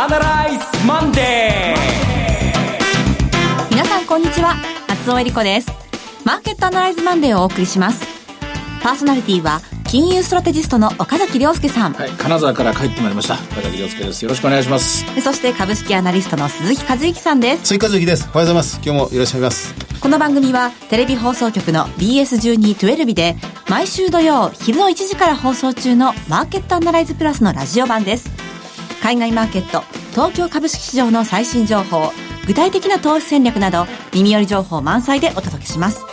アナライズマンデー皆さんこんにちは松尾恵理子ですマーケットアナライズマンデーをお送りしますパーソナリティは金融ストラテジストの岡崎亮介さん。はい、金沢から帰ってまいりました。岡崎亮介です。よろしくお願いします。そして株式アナリストの鈴木和之さんです。鈴木和之です。おはようございます。今日もよろしくお願いします。この番組はテレビ放送局の BS1212 で毎週土曜昼の1時から放送中のマーケットアナライズプラスのラジオ版です。海外マーケット、東京株式市場の最新情報、具体的な投資戦略など耳寄り情報満載でお届けします。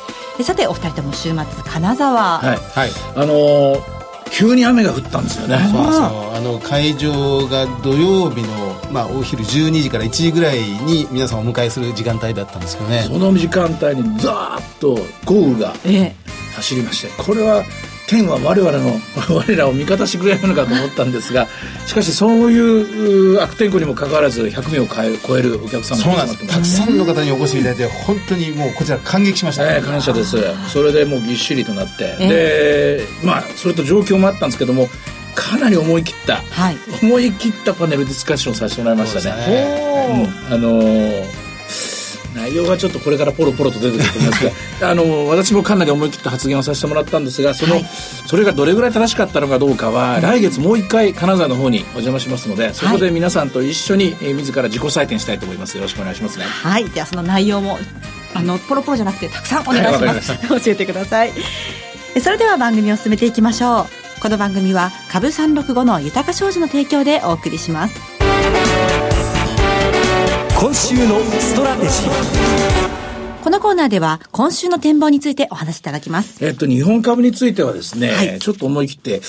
さてお二人とも週末金沢。はい、はい、あのー急に雨が降ったんですよね。そうそうあの会場が土曜日の、まあ、お昼12時から1時ぐらいに皆さんお迎えする時間帯だったんですけどね。その時間帯にザーッと豪雨が走りまして、これは天は我々の 我らを味方してくれるのかと思ったんですがしかしそういう悪天候にもかかわらず100名を超えるお客さんがたくさんの方にお越しいただいて本当にもうこちら感激しました、ね、感謝です。それでもうぎっしりとなって、でまあそれと状況もあったんですけどもかなり思い切った、はい、思い切ったパネルディスカッションをさせてもらいましたね。ね。うん、あのー内容がちょっとこれからポロポロと出てくると思いますがあの私もかなり思い切った発言をさせてもらったんですがその、はい、それがどれぐらい正しかったのかどうかは、来月もう一回金沢の方にお邪魔しますのでそこで皆さんと一緒に、えー、自ら自己採点したいと思います。よろしくお願いしますね。はい。ではその内容もあのポロポロじゃなくてたくさんお願いします、はい、教えてください。それでは番組を進めていきましょう。この番組は株365の豊か商事の提供でお送りします今週のストラテジーこのコーナーでは今週の展望についてお話しいただきます。えっと、日本株についてはですね、はい、ちょっと思い切って、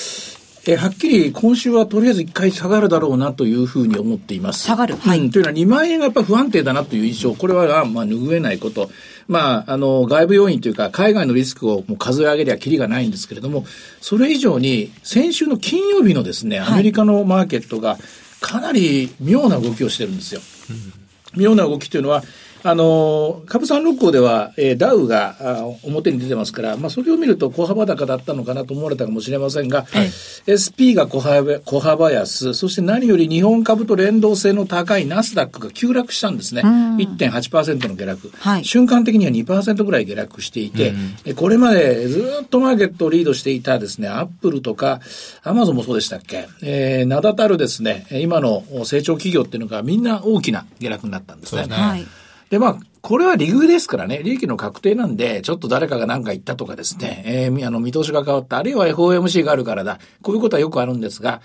えはっきり今週はとりあえず一回下がるだろうなというふうに思っています。下がる、はい、うん、というのは2万円がやっぱり不安定だなという印象、これはまあ拭えないこと。まあ、あの、外部要因というか、海外のリスクをもう数え上げりゃきりがないんですけれども、それ以上に、先週の金曜日のですね、アメリカのマーケットがかなり妙な動きをしてるんですよ。妙な動きというのは、あの、株三六甲では、えー、ダウがあ表に出てますから、まあ、それを見ると小幅高だったのかなと思われたかもしれませんが、はい、SP が小幅小幅安、そして何より日本株と連動性の高いナスダックが急落したんですね。1.8%の下落、はい、瞬間的には2%ぐらい下落していて、うん、これまでずっとマーケットをリードしていたですね、アップルとか、アマゾンもそうでしたっけ、えー、名だたるですね、今の成長企業っていうのがみんな大きな下落になったんですね。そうですね。はいで、まあ、これは利食ですからね、利益の確定なんで、ちょっと誰かが何か言ったとかですね、えー、あの、見通しが変わった、あるいは FOMC があるからだ、こういうことはよくあるんですが、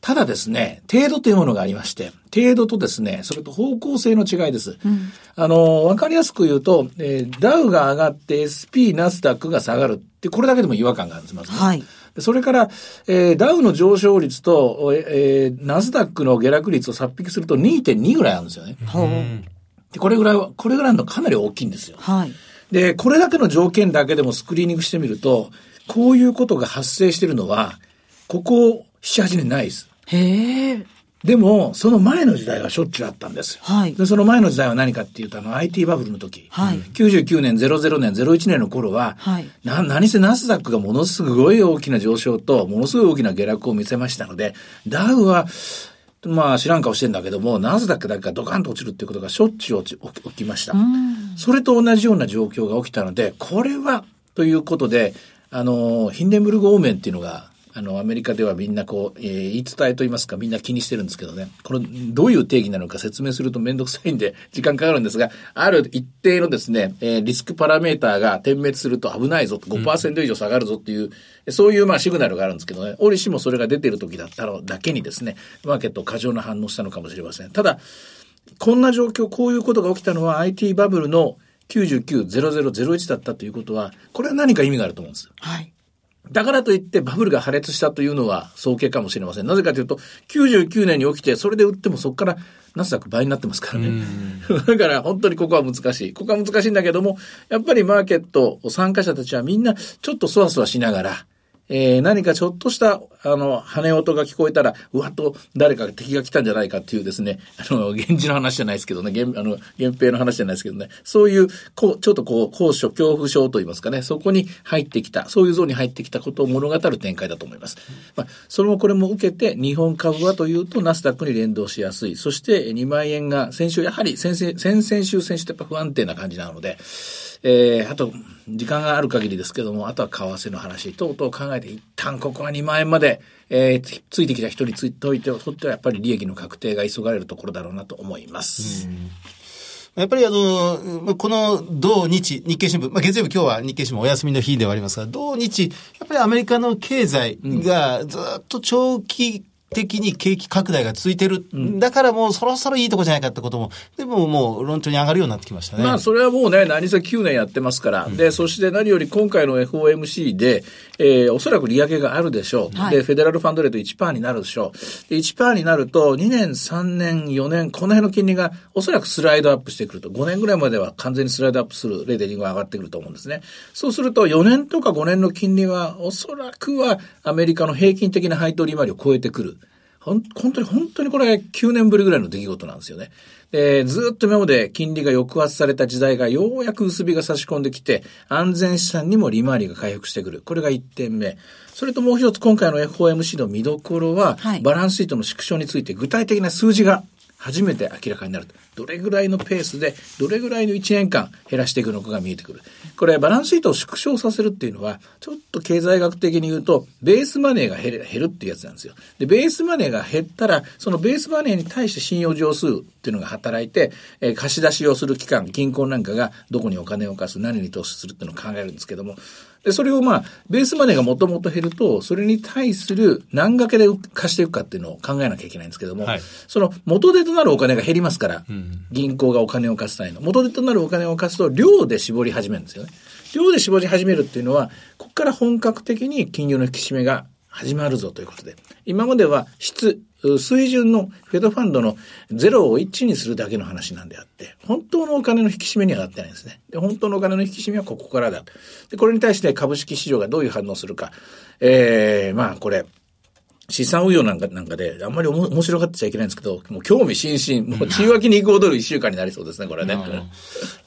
ただですね、程度というものがありまして、程度とですね、それと方向性の違いです。うん、あの、わかりやすく言うと、えー、ダウが上がって SP、ナスダックが下がるって、これだけでも違和感があるんです、まず、ね。はい。それから、えー、ダウの上昇率と、えー、ナスダックの下落率を差っ引きすると2.2ぐらいあるんですよね。うんで、これぐらいは、これぐらいのかなり大きいんですよ。はい。で、これだけの条件だけでもスクリーニングしてみると、こういうことが発生してるのは、ここ7、8年ないです。へえ。でも、その前の時代はしょっちゅうあったんですよ。はい。で、その前の時代は何かっていうと、あの、IT バブルの時。はい。99年、00年、01年の頃は、はい。な、何せナスダックがものすごい大きな上昇と、ものすごい大きな下落を見せましたので、ダウは、まあ知らん顔してんだけども、ナスダックだけがドカンと落ちるっていうことがしょっちゅう起きました。それと同じような状況が起きたので、これは、ということで、あの、ヒンデンブルグ方面っていうのがあの、アメリカではみんなこう、えー、言い伝えと言いますか、みんな気にしてるんですけどね。これ、どういう定義なのか説明するとめんどくさいんで、時間かかるんですが、ある一定のですね、えー、リスクパラメーターが点滅すると危ないぞと、5%以上下がるぞっていう、うん、そういうまあシグナルがあるんですけどね、折しもそれが出てる時だったのだけにですね、マーケット過剰な反応したのかもしれません。ただ、こんな状況、こういうことが起きたのは IT バブルの990001だったということは、これは何か意味があると思うんです。はい。だからといってバブルが破裂したというのは早計かもしれません。なぜかというと、99年に起きて、それで売ってもそこからナスダック倍になってますからね。だから本当にここは難しい。ここは難しいんだけども、やっぱりマーケット参加者たちはみんなちょっとそわそわしながら、えー、何かちょっとした、あの、羽音が聞こえたら、うわっと誰か敵が来たんじゃないかっていうですね、あの、源氏の話じゃないですけどね、源、あの、源平の話じゃないですけどね、そういう、こう、ちょっとこう、高所恐怖症といいますかね、そこに入ってきた、そういうゾーンに入ってきたことを物語る展開だと思います。まあ、それもこれも受けて、日本株はというと、ナスダックに連動しやすい。そして、2万円が、先週、やはり先々、先々週、先週ってやっぱ不安定な感じなので、えー、あと、時間がある限りですけども、あとは為替の話等々考えて、一旦ここは2万円まで、えーついてきた人についておいて、とってはやっぱり利益の確定が急がれるところだろうなと思います。やっぱりあの、この土日、日経新聞、まあ、月曜日今日は日経新聞お休みの日ではありますが、土日、やっぱりアメリカの経済がずっと長期的に景気拡大が続いてる。だからもうそろそろいいとこじゃないかってことも、でももう論調に上がるようになってきましたね。まあ、それはもうね、何せ9年やってますから。で、そして何より今回の FOMC で、えーおそらく利上げがあるでしょう。はいで、フェデラルファンドレート1%になるでしょう。で、1%になると、2年、3年、4年、この辺の金利がおそらくスライドアップしてくると。5年ぐらいまでは完全にスライドアップする0.25が上がってくると思うんですね。そうすると、4年とか5年の金利は、おそらくはアメリカの平均的な配当利回りを超えてくる。ほん本当に、本当にこれ9年ぶりぐらいの出来事なんですよね。で、ずっと今まで金利が抑圧された時代がようやく薄日が差し込んできて、安全資産にも利回りが回復してくる。これが1点目。それともう一つ今回の FOMC の見どころは、はいバランスシートの縮小について具体的な数字が初めて明らかになると。どれぐらいのペースで、どれぐらいの1年間減らしていくのかが見えてくる。これ、バランスシートを縮小させるっていうのは、ちょっと経済学的に言うと、ベースマネーが減る減るっていうやつなんですよ。で、ベースマネーが減ったら、そのベースマネーに対して信用上数っていうのが働いて、えー貸し出しをする機関、銀行なんかがどこにお金を貸す、何に投資するっていうのを考えるんですけども、で、それをまあ、ベースマネーがもともと減ると、それに対する何掛けで貸していくかっていうのを考えなきゃいけないんですけども、はいその元手となるお金が減りますから、銀行がお金を貸す際の。元手となるお金を貸すと、量で絞り始めるんですよね。量で絞り始めるっていうのは、ここから本格的に金融の引き締めが始まるぞということで、今までは質、水準のフェドファンドのゼロを1にするだけの話なんであって、本当のお金の引き締めにはなってないんですね。で、本当のお金の引き締めはここからだ。で、これに対して株式市場がどういう反応するか。えー、まあこれ、資産運用なんかなんかで、あんまりおも面白がってちゃいけないんですけど、もう興味津々、もう血湧きに行く踊る一週間になりそうですね、これね。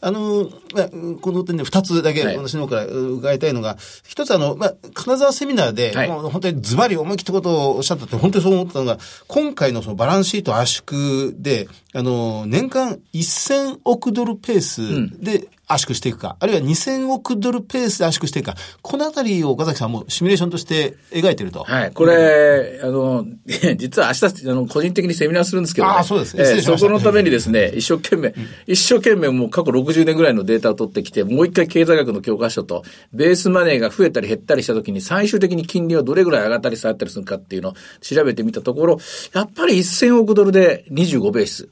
あの、まあ、この点で二つだけはい。私の方から伺いたいのが、一つあの、まあ、金沢セミナーで、はい。もう本当にズバリ思い切ったことをおっしゃったって、本当にそう思ったのが、今回のそのバランスシート圧縮で、あの、年間1000億ドルペースで圧縮していくか、あるいは2000億ドルペースで圧縮していくか、このあたりを岡崎さんもシミュレーションとして描いてると。はい。これ、あの、実は明日、あの、個人的にセミナーするんですけど、ね、あーそうですねえーそこのためにですね、一生懸命、一生懸命もう過去60年ぐらいのデータを取ってきて、もう一回経済学の教科書と、ベースマネーが増えたり減ったりしたときに、最終的に金利はどれぐらい上がったり下がったりするかっていうのを調べてみたところ、やっぱり1000億ドルで25ベース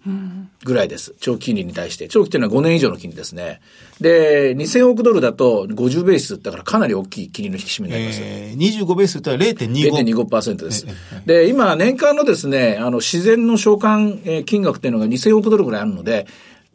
ぐらいです。長期金利に対して。長期っていうのは5年以上の金利ですね。で、2000億ドルだと50ベースだからかなり大きい金利の引き締めになります。えー、25ベースって言ったら0.25。0.25%です。で、今、年間のですね、あの、自然の償還えー金額っていうのが2000億ドルぐらいあるので、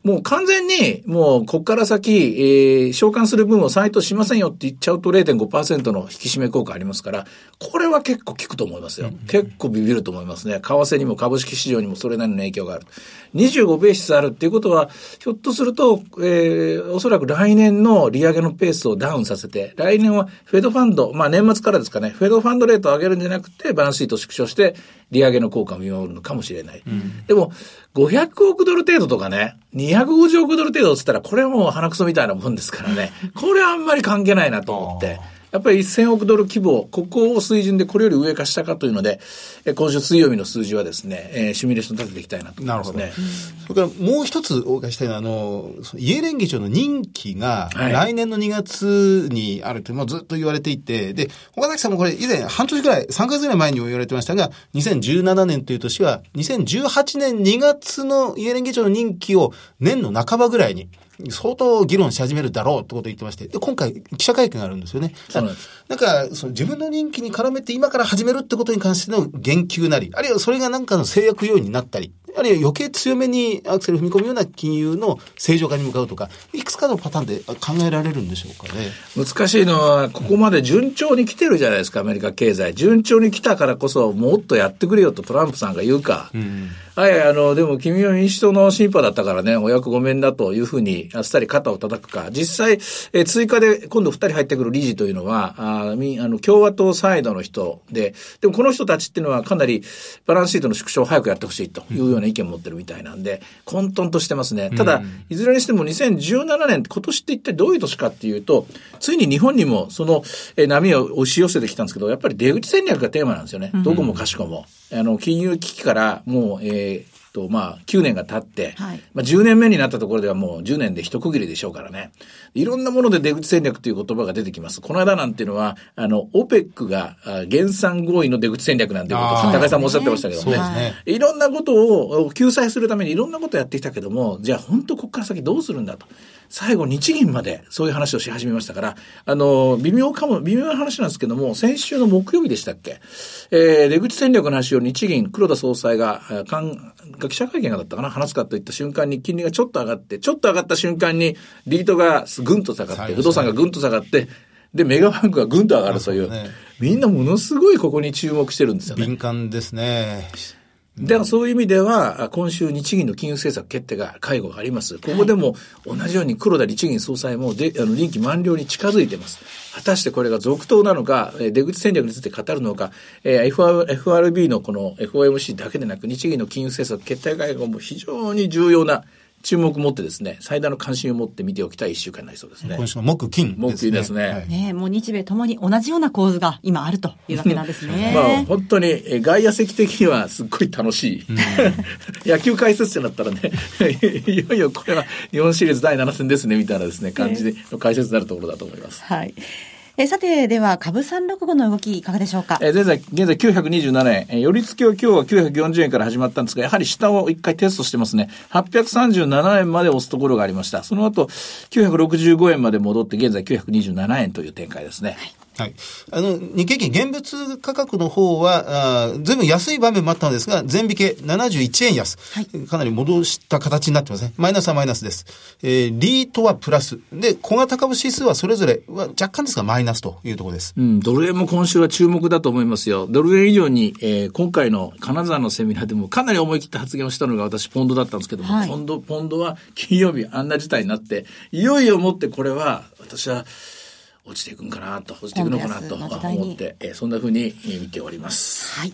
もう完全に、もう、こっから先、えー償還する分を再投しませんよって言っちゃうと0.5%の引き締め効果ありますから、これは結構効くと思いますよ。結構ビビると思いますね。為替にも株式市場にもそれなりの影響がある。25ベースあるっていうことは、ひょっとすると、えーおそらく来年の利上げのペースをダウンさせて、来年はフェドファンド、まあ年末からですかね、フェドファンドレートを上げるんじゃなくて、バランスシートを縮小して、利上げの効果を見守るのかもしれない。でも、500億ドル程度とかね、250億ドル程度って言ったら、これはもう鼻くそみたいなもんですからね、これはあんまり関係ないなと思って。やっぱり1000億ドル規模、ここを水準でこれより上か下かというので、え今週水曜日の数字はですね、えーシミュレーション立てていきたいなと思いますね。それからもう一つお伺いしたいのは、あの、イエレン議長の任期がはい来年の2月にあると、もうずっと言われていて、で、岡崎さんもこれ以前半年ぐらい、3ヶ月ぐらい前にも言われてましたが、2017年という年は、2018年2月のイエレン議長の任期を年の半ばぐらいに、相当議論し始めるだろうってことを言ってまして、で、今回記者会見があるんですよね。そうなんですなんか、その自分の任期に絡めて今から始めるってことに関しての言及なり、あるいはそれがなんかの制約要因になったり、あるいは余計強めにアクセル踏み込むような金融の正常化に向かうとか、いくつかのパターンで考えられるんでしょうかね。難しいのは、ここまで順調に来てるじゃないですか、アメリカ経済。順調に来たからこそ、もっとやってくれよとトランプさんが言うか。はい、あの、でも君は民主党の審判だったからね、お役ごめんだというふうに、あっさり肩を叩くか。実際、え追加で今度二人入ってくる理事というのは、あみあの共和党サイドの人で、でもこの人たちっていうのはかなりバランスシートの縮小を早くやってほしいというような意見を持ってるみたいなんで、混沌としてますね。ただ、いずれにしても2017年、今年って一体どういう年かっていうと、ついに日本にもそのえ波を押し寄せてきたんですけど、やっぱり出口戦略がテーマなんですよね。どこもかしこも。あの、金融危機からもう、えーと、まあ、9年が経って、はい、まあ、10年目になったところではもう10年で一区切りでしょうからね。いろんなもので出口戦略という言葉が出てきます。この間なんていうのは、あの、オペックが減産合意の出口戦略なんていうことを、高井さんもおっしゃってましたけどね。ねいろんなことを救済するためにいろんなことをやってきたけども、じゃあ本当ここから先どうするんだと。最後日銀までそういう話をし始めましたから、あの、微妙かも、微妙な話なんですけども、先週の木曜日でしたっけ？えー、出口戦略の話を日銀、黒田総裁が、かん、記者会見がだったかな、話すかといった瞬間に金利がちょっと上がって、ちょっと上がった瞬間に、リートがぐんと下がって、不動産がぐんと下がって、で、メガバンクがぐんと上がるという、ね、みんなものすごいここに注目してるんですよね。敏感ですね。だからそういう意味では、今週日銀の金融政策決定が、会合があります。ここでも同じように黒田日銀総裁もで、あの、臨機満了に近づいてます。果たしてこれが続投なのか、出口戦略について語るのか、えー、FRB のこの FOMC だけでなく、日銀の金融政策決定会合も非常に重要な注目を持ってですね、最大の関心を持って見ておきたい一週間になりそうですね。今週の木金、ね、木金ですね。ねもう日米ともに同じような構図が今あるというわけなんですね。まあ本当に外野席的にはすっごい楽しい。野球解説者だったらね、いよいよこれは日本シリーズ第7戦ですねみたいなですね、感じでの解説になるところだと思います。はい。えさて、では、株365の動き、いかがでしょうか？え現在、現在927円。え寄り付きを今日は940円から始まったんですが、やはり下を一回テストしてますね。837円まで押すところがありました。その後、965円まで戻って、現在927円という展開ですね。はいはい。あの、日経金現物価格の方は、あ全部安い場面もあったのですが、全引け71円安。はい、かなり戻した形になってますね。マイナスはマイナスです。えー、リートはプラス。で、小型株指数はそれぞれは若干ですがマイナスというところです。うん、ドル円も今週は注目だと思いますよ。ドル円以上に、えー、今回の金沢のセミナーでもかなり思い切った発言をしたのが私、ポンドだったんですけども、はい、ポンド、ポンドは金曜日あんな事態になって、いよいよもってこれは、私は、落ちていくんかなと、落ちていくのかなと思って、えー、そんなふうに見ております。はい。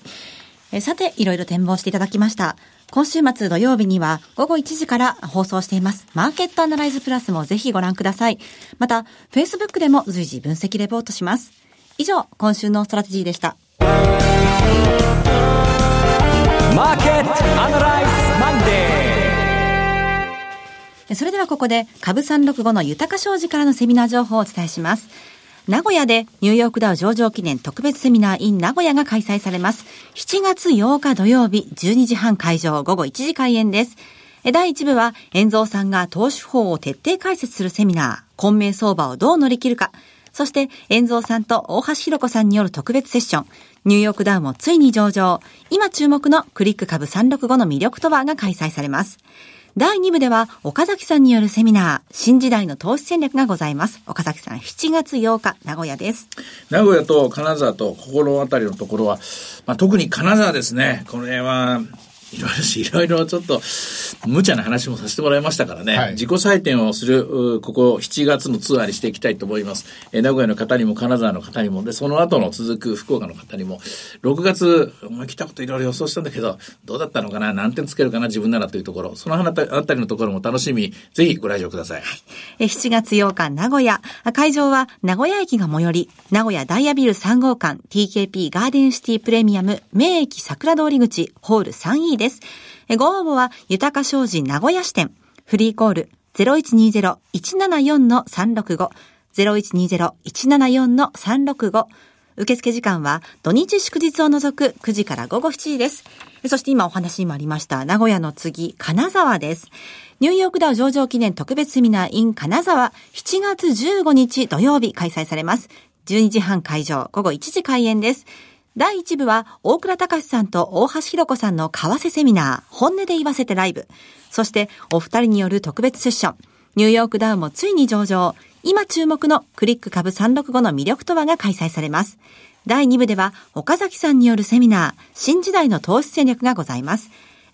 えさて、いろいろ展望していただきました。今週末土曜日には午後1時から放送しています。マーケットアナライズプラスもぜひご覧ください。また、Facebook でも随時分析レポートします。以上、今週のストラテジーでした。マーケットアナライズマンデーそれではここで株365の豊商事からのセミナー情報をお伝えします。名古屋でニューヨークダウ上場記念特別セミナー in 名古屋が開催されます。7月8日土曜日12時半会場午後1時開演です。第1部は、遠蔵さんが投資法を徹底解説するセミナー、混迷相場をどう乗り切るか。そして、遠蔵さんと大橋弘子さんによる特別セッション、ニューヨークダウもついに上場、今注目のクリック株365の魅力とはが開催されます。第2部では岡崎さんによるセミナー、新時代の投資戦略がございます。岡崎さん、7月8日、名古屋です。名古屋と金沢と心当たりのところは、まあ、特に金沢ですね。これは、いろいろし、いろいろちょっと、無茶な話もさせてもらいましたからね、はい、自己採点をする、ここ7月のツアーにしていきたいと思います。えー、名古屋の方にも、金沢の方にも、で、その後の続く福岡の方にも、6月、思い切ったこといろいろ予想したんだけど、どうだったのかな？何点つけるかな？自分ならというところ、そのあたりのところも楽しみ。ぜひご来場ください。え7月8日、名古屋。会場は、名古屋駅が最寄り、名古屋ダイヤビル3号館、TKP ガーデンシティプレミアム、名駅桜通り口、ホール 3E です。ですご応募は、豊か商事名古屋支店。フリーコール0120-174-365。0120-174-365。受付時間は土日祝日を除く9時から午後7時です。そして今お話にもありました名古屋の次、金沢です。ニューヨークダウ上場記念特別セミナー in 金沢7月15日土曜日開催されます。12時半会場、午後1時開演です。第1部は、大倉隆さんと大橋弘子さんの為替セミナー、本音で言わせてライブ。そして、お二人による特別セッション。ニューヨークダウンもついに上場。今注目のクリック株365の魅力とはが開催されます。第2部では、岡崎さんによるセミナー、新時代の投資戦略がございます。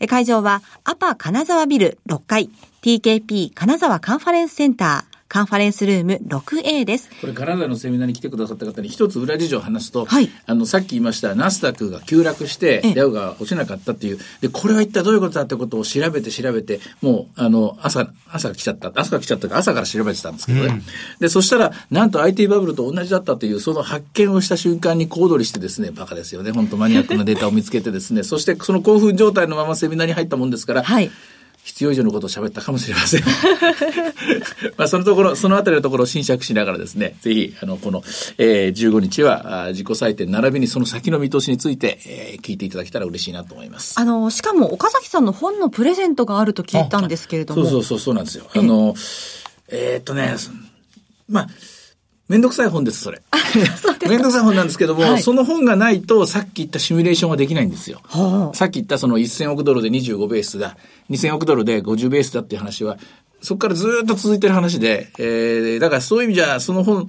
会場は、アパ金沢ビル6階、TKP 金沢カンファレンスセンター、カンファレンスルーム 6A です。これ、カナダのセミナーに来てくださった方に一つ裏事情を話すと、はい、あの、さっき言いましたナスダックが急落して、ダウが落ちなかったっていう、で、これは一体どういうことだってことを調べて調べて、もう、あの、朝、朝来ちゃった、朝来ちゃったか朝から調べてたんですけどね。うん、で、そしたら、なんと IT バブルと同じだったという、その発見をした瞬間に小躍りしてですね、バカですよね。本当マニアックなデータを見つけてですね、そしてその興奮状態のままセミナーに入ったもんですから、はい必要以上のことを喋ったかもしれません。まあそのところ、そのあたりのところを侵釈しながらですね、ぜひ、あの、この、えー、15日は自己採点並びにその先の見通しについて、えー、聞いていただけたら嬉しいなと思います。あの、しかも岡崎さんの本のプレゼントがあると聞いたんですけれども。そうそうそう、そうなんですよ。あの、えー、っとね、まあ、めんどくさい本です、それ。めんどくさい本なんですけども、はい、その本がないと、さっき言ったシミュレーションはできないんですよ。はあ、さっき言ったその1000億ドルで25ベースだ、2000億ドルで50ベースだっていう話は、そこからずっと続いてる話で、えー、だからそういう意味じゃ、その本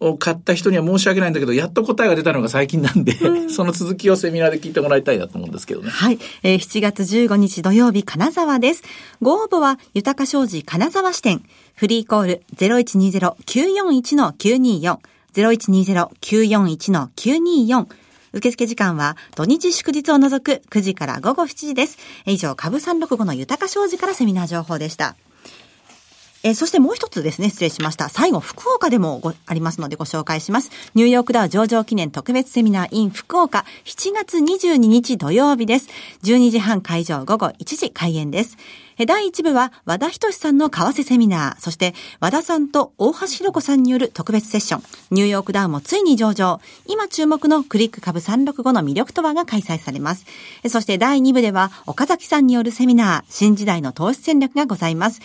を買った人には申し訳ないんだけど、やっと答えが出たのが最近なんで、うん、その続きをセミナーで聞いてもらいたいなと思うんですけどね。はい。えー、7月15日土曜日、金沢です。ご応募は、豊か商事金沢支店。フリーコール0120-941-924。0120-941-924受付時間は土日祝日を除く9時から午後7時です。以上、株365の豊か商事からセミナー情報でした。えー、そしてもう一つですね、失礼しました。最後、福岡でもありますのでご紹介します。ニューヨークダウ上場記念特別セミナー in 福岡、7月22日土曜日です。12時半会場、午後1時開演です。第1部は和田仁さんの為替セミナー、そして和田さんと大橋弘子さんによる特別セッション、ニューヨークダウンもついに上場、今注目のクリック株365の魅力とはが開催されます。そして第2部では岡崎さんによるセミナー、新時代の投資戦略がございます。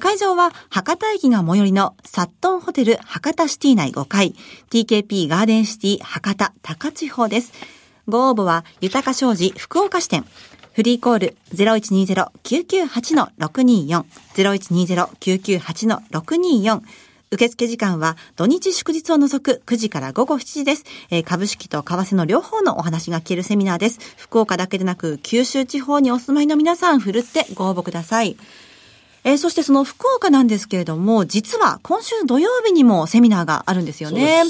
会場は博多駅が最寄りのサットンホテル博多シティ内5階、TKP ガーデンシティ博多高千穂です。ご応募は豊か商事福岡支店。フリーコール0120-998-624 0120-998-624受付時間は土日祝日を除く9時から午後7時です。えー、株式と為替の両方のお話が聞けるセミナーです。福岡だけでなく九州地方にお住まいの皆さん、ふるってご応募ください。えー、そしてその福岡なんですけれども、実は今週土曜日にもセミナーがあるんですよね。はい、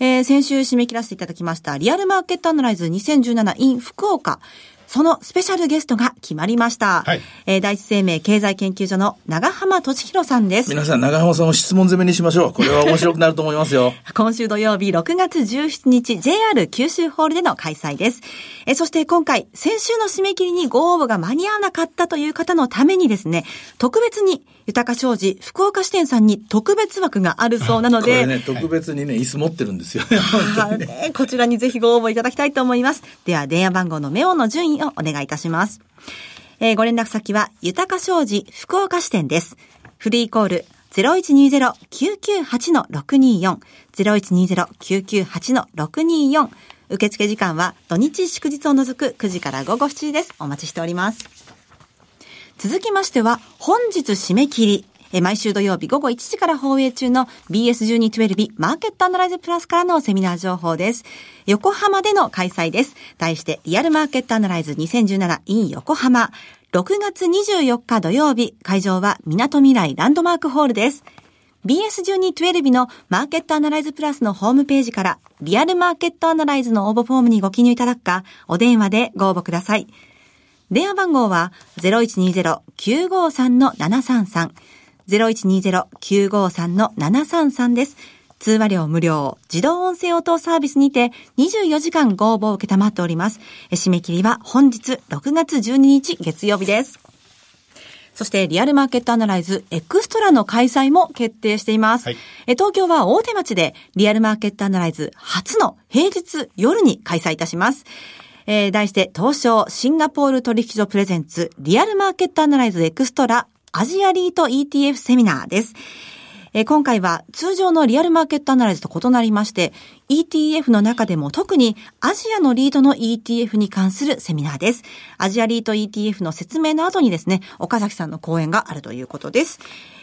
えー、先週締め切らせていただきました、リアルマーケットアナライズ 2017in 福岡。そのスペシャルゲストが決まりました。はい。えー、第一生命経済研究所の長浜俊弘さんです。皆さん、長浜さんを質問攻めにしましょう。これは面白くなると思いますよ。今週土曜日6月17日 JR 九州ホールでの開催です。えー、そして今回、先週の締め切りにご応募が間に合わなかったという方のためにですね、特別に豊か商事福岡支店さんに特別枠があるそうなので。これね、特別にね、椅子持ってるんですよね。ね、こちらにぜひご応募いただきたいと思います。では、電話番号のメオの順位をお願いいたします。えー、ご連絡先は、豊か商事福岡支店です。フリーコール0120-998-624 0120-998-624受付時間は土日祝日を除く9時から午後7時です。お待ちしております。続きましては、本日締め切り。毎週土曜日午後1時から放映中の BS1212 マーケットアナライズプラスからのセミナー情報です。横浜での開催です。題してリアルマーケットアナライズ 2017in 横浜。6月24日土曜日、会場は港未来ランドマークホールです。BS1212 のマーケットアナライズプラスのホームページからリアルマーケットアナライズの応募フォームにご記入いただくか、お電話でご応募ください。電話番号は0120-953-733。0120-953-733です。通話料無料、自動音声応答サービスにて24時間ご応募を受けたまっております。締め切りは本日6月12日月曜日です。そしてリアルマーケットアナライズエクストラの開催も決定しています。はい、東京は大手町でリアルマーケットアナライズ初の平日夜に開催いたします。えー、題して、東証シンガポール取引所プレゼンツ、リアルマーケットアナライズエクストラ、アジアリート ETF セミナーです。えー今回は通常のリアルマーケットアナライズと異なりまして、ETF の中でも特にアジアのリートの ETF に関するセミナーです。アジアリート ETF の説明の後にですね、岡崎さんの講演があるということです。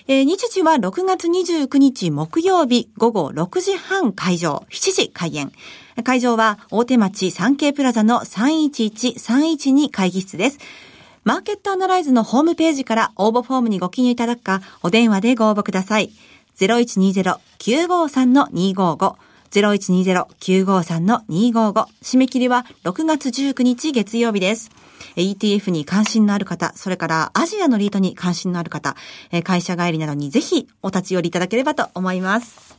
えー日時は6月29日木曜日午後6時半会場、7時開演。会場は大手町 3K プラザの311-312会議室です。マーケットアナライズのホームページから応募フォームにご記入いただくか、お電話でご応募ください。0120-953-255。0120-953-255。締め切りは6月19日月曜日です。えー ETF に関心のある方、それからアジアのリートに関心のある方、えー会社帰りなどにぜひお立ち寄りいただければと思います。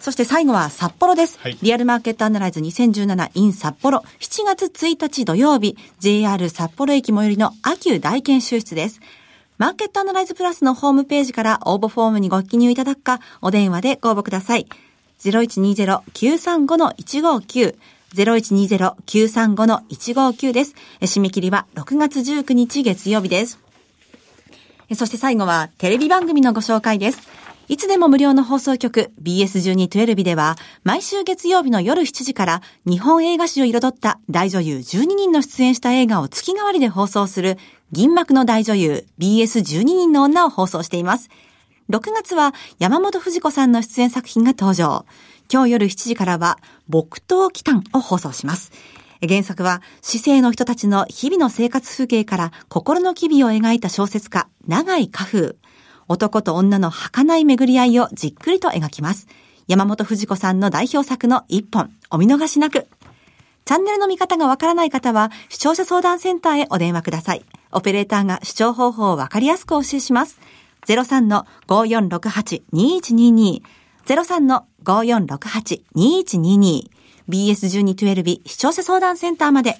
そして最後は札幌です。はいリアルマーケットアナライズ 2017in 札幌7月1日土曜日 JR 札幌駅最寄りの秋大研修室です。マーケットアナライズプラスのホームページから応募フォームにご記入いただくか、お電話でご応募ください。0120-935-159 0120-935-159です。締め切りは6月19日月曜日です。そして最後はテレビ番組のご紹介です。いつでも無料の放送局 BS1212 では毎週月曜日の夜7時から日本映画史を彩った大女優12人の出演した映画を月替わりで放送する銀幕の大女優 BS12 人の女を放送しています。6月は山本藤子さんの出演作品が登場。今日夜7時からは木刀祈祷を放送します。原作は、市政の人たちの日々の生活風景から心の機微を描いた小説家、長井家風。男と女の儚い巡り合いをじっくりと描きます。山本藤子さんの代表作の一本、お見逃しなく。チャンネルの見方がわからない方は、視聴者相談センターへお電話ください。オペレーターが視聴方法をわかりやすくお教えします。03-5468-2122。03-5468-2122。BS1212 視聴者相談センターまで。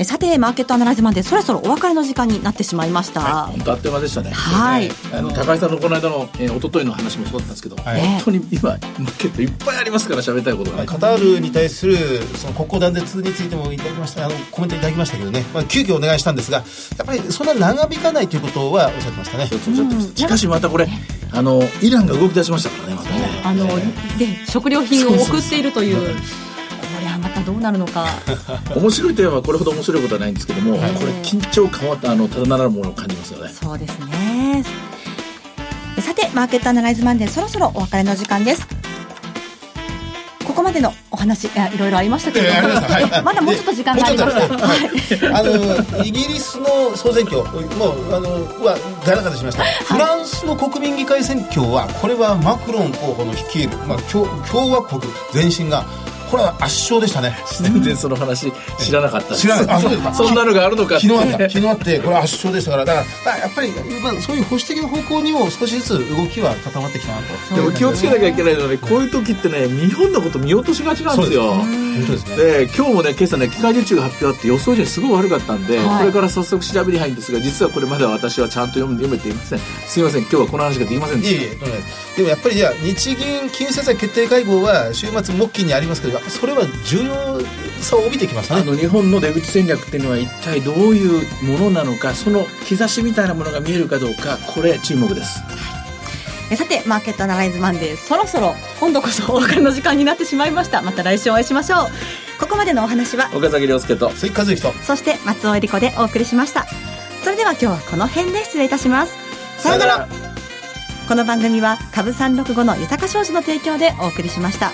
えさて、マーケットアナライズマンでそろそろお別れの時間になってしまいました。本当あっという間でしたね。はい。ねあの高井さんのこの間の、えー、一昨日の話もそうだったんですけど、はい。本当に今マーケットいっぱいありますから喋りたいことがね。カタールに対するその国交断絶についてもいただきましたあのコメントいただきましたけどね、まあ、急遽お願いしたんですがやっぱりそんな長引かないということはおっしゃってましたね。しかしまたこれあのイランが動き出しましたからねまたね。あの、で、食料品を送っているという、これはまたどうなるのか。面白いといえばこれほど面白いことはないんですけども、これ緊張感はあのただならぬものを感じますよね。そうですね。さて、マーケットアナライズマンデー、そろそろお別れの時間です。ここまでのお話、いろいろありましたけれども、はいはい まだもうちょっと時間があります。はいあのイギリスの総選挙もうあのはガラガラしました、フランスの国民議会選挙はこれはマクロン候補の率いる、まあ、共共和国前進がこれは圧勝でしたね。全然その話知らなかった。です。知らなかったあそうですか。そんなのがあるのか昨日あった。昨日あってこれは圧勝でしたから。だから、まあ、やっぱり、まあ、そういう保守的な方向にも少しずつ動きは固まってきたなと。でも気をつけなきゃいけないのはね、こういう時ってね、日本のこと見落としがちなんですよ。で今日もね今朝ね機械受注が発表あって予想以上にすごい悪かったんで、はい。これから早速調べに入るんですが実はこれまだ私はちゃんと読む読めていません。すいません。今日はこの話ができませんでしいえいえとんでもないです。でもやっぱりじゃあ日銀金融政策決定会合は週末木金にありますけどそれは重要さを帯びてきましたたあねの日本の出口戦略っていうのは一体どういうものなのかその兆しみたいなものが見えるかどうかこれ注目ですえさて、マーケットアナライズマンデー、そろそろ今度こそお別れの時間になってしまいました。また来週お会いしましょう。ここまでのお話は、岡崎亮介と鈴木和之とそして松尾恵理子でお送りしました。それでは今日はこの辺で失礼いたします。さようなら。この番組は株365の豊か商事の提供でお送りしました。